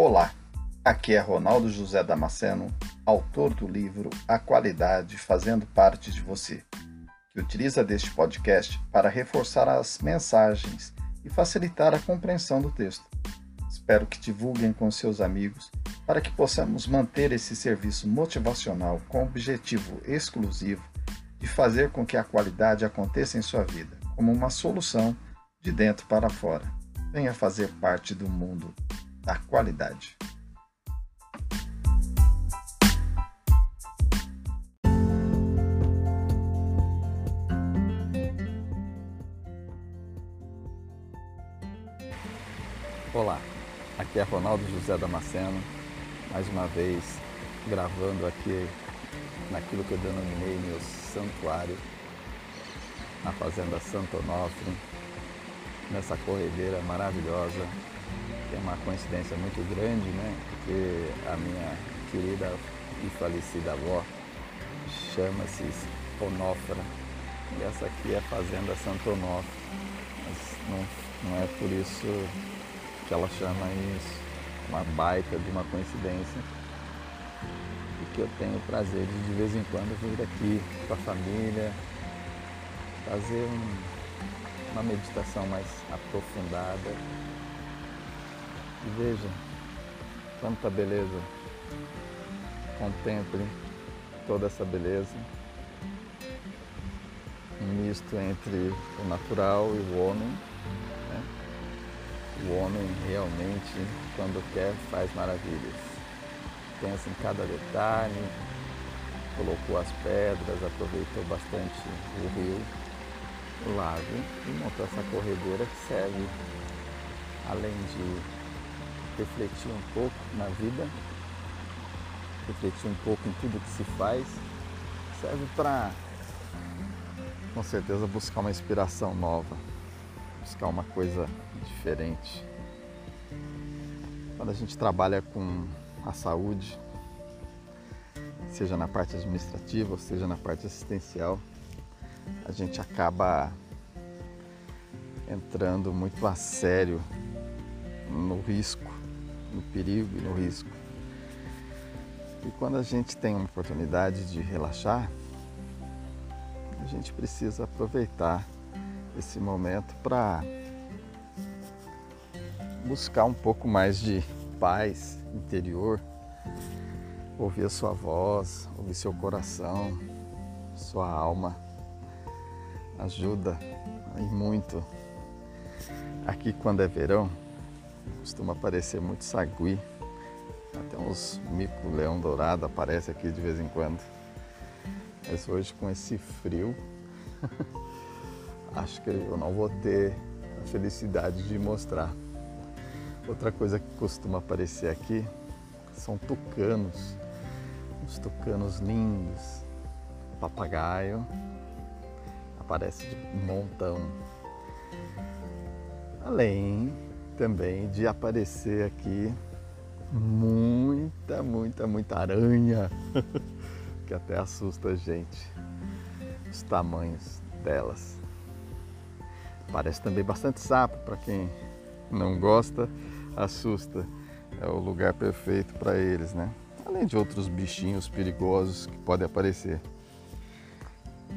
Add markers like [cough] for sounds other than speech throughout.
Olá, aqui é Ronaldo José Damasceno, autor do livro A Qualidade Fazendo Parte de Você, que utiliza deste podcast para reforçar as mensagens e facilitar a compreensão do texto. Espero que divulguem com seus amigos para que possamos manter esse serviço motivacional com o objetivo exclusivo de fazer com que a qualidade aconteça em sua vida, como uma solução de dentro para fora. Venha fazer parte do mundo da qualidade. Olá, aqui é Ronaldo José Damasceno, mais uma vez gravando aqui naquilo que eu denominei meu santuário, na Fazenda Santo Onofre, nessa corredeira maravilhosa é uma coincidência muito grande, né? Porque a minha querida e falecida avó chama-se Onofra e essa aqui é a Fazenda Santo Onofre. Mas não, não é por isso que ela chama isso, uma baita de uma coincidência. E que eu tenho o prazer de de vez em quando vir aqui com a família, fazer um, uma meditação mais aprofundada veja quanta beleza. Contemple toda essa beleza. Um misto entre o natural e o homem. Né? O homem realmente, quando quer, faz maravilhas. Pensa em cada detalhe, colocou as pedras, aproveitou bastante o rio, o lago e montou essa corredeira que serve, além de refletir um pouco na vida, refletir um pouco em tudo que se faz, serve para, com certeza, buscar uma inspiração nova, buscar uma coisa diferente. Quando a gente trabalha com a saúde, seja na parte administrativa, seja na parte assistencial, a gente acaba entrando muito a sério no risco no perigo e no risco. E quando a gente tem uma oportunidade de relaxar, a gente precisa aproveitar esse momento para buscar um pouco mais de paz interior, ouvir a sua voz, ouvir seu coração, sua alma. Ajuda e muito. Aqui quando é verão, costuma aparecer muito sagui. Até uns mico-leão dourado aparece aqui de vez em quando. Mas hoje com esse frio, [laughs] acho que eu não vou ter a felicidade de mostrar. Outra coisa que costuma aparecer aqui são tucanos, uns tucanos lindos, papagaio, aparece de montão. Além também de aparecer aqui muita, muita, muita aranha, [laughs] que até assusta a gente, os tamanhos delas. Parece também bastante sapo, para quem não gosta, assusta. É o lugar perfeito para eles, né? Além de outros bichinhos perigosos que podem aparecer.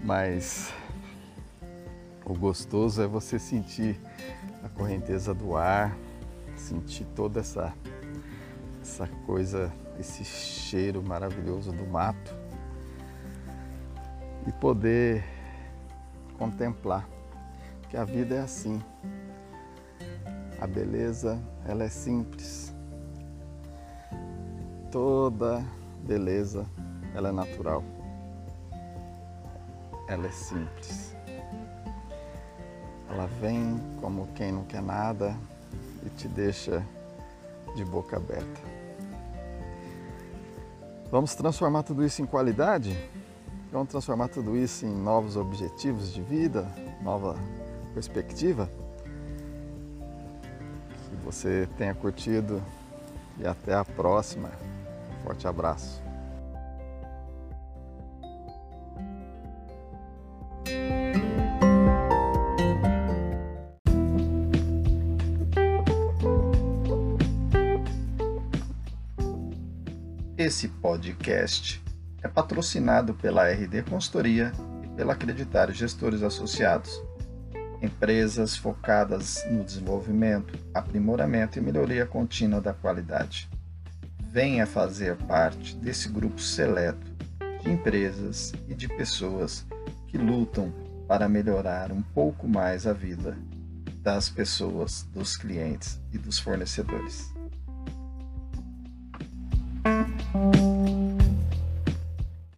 Mas o gostoso é você sentir a correnteza do ar, sentir toda essa, essa coisa, esse cheiro maravilhoso do mato e poder contemplar que a vida é assim. A beleza, ela é simples. Toda beleza, ela é natural. Ela é simples. Ela vem como quem não quer nada e te deixa de boca aberta. Vamos transformar tudo isso em qualidade? Vamos transformar tudo isso em novos objetivos de vida, nova perspectiva? Que você tenha curtido e até a próxima. Forte abraço. Esse podcast é patrocinado pela RD Consultoria e pela Acreditário Gestores Associados, empresas focadas no desenvolvimento, aprimoramento e melhoria contínua da qualidade. Venha fazer parte desse grupo seleto de empresas e de pessoas que lutam para melhorar um pouco mais a vida das pessoas, dos clientes e dos fornecedores.